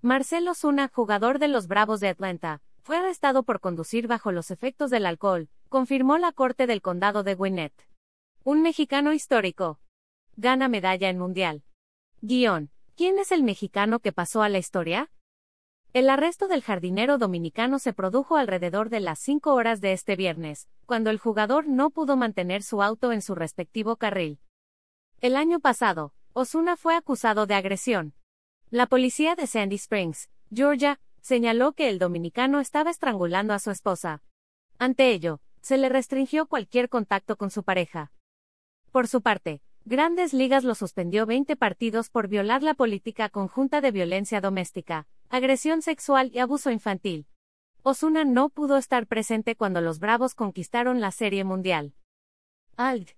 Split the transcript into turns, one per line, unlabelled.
Marcelo Zuna, jugador de los Bravos de Atlanta, fue arrestado por conducir bajo los efectos del alcohol, confirmó la Corte del Condado de Gwinnett. Un mexicano histórico. Gana medalla en Mundial. Guión. ¿Quién es el mexicano que pasó a la historia? El arresto del jardinero dominicano se produjo alrededor de las 5 horas de este viernes, cuando el jugador no pudo mantener su auto en su respectivo carril. El año pasado, Osuna fue acusado de agresión. La policía de Sandy Springs, Georgia, señaló que el dominicano estaba estrangulando a su esposa. Ante ello, se le restringió cualquier contacto con su pareja. Por su parte, Grandes Ligas lo suspendió 20 partidos por violar la política conjunta de violencia doméstica, agresión sexual y abuso infantil. Osuna no pudo estar presente cuando los Bravos conquistaron la Serie Mundial. ALD.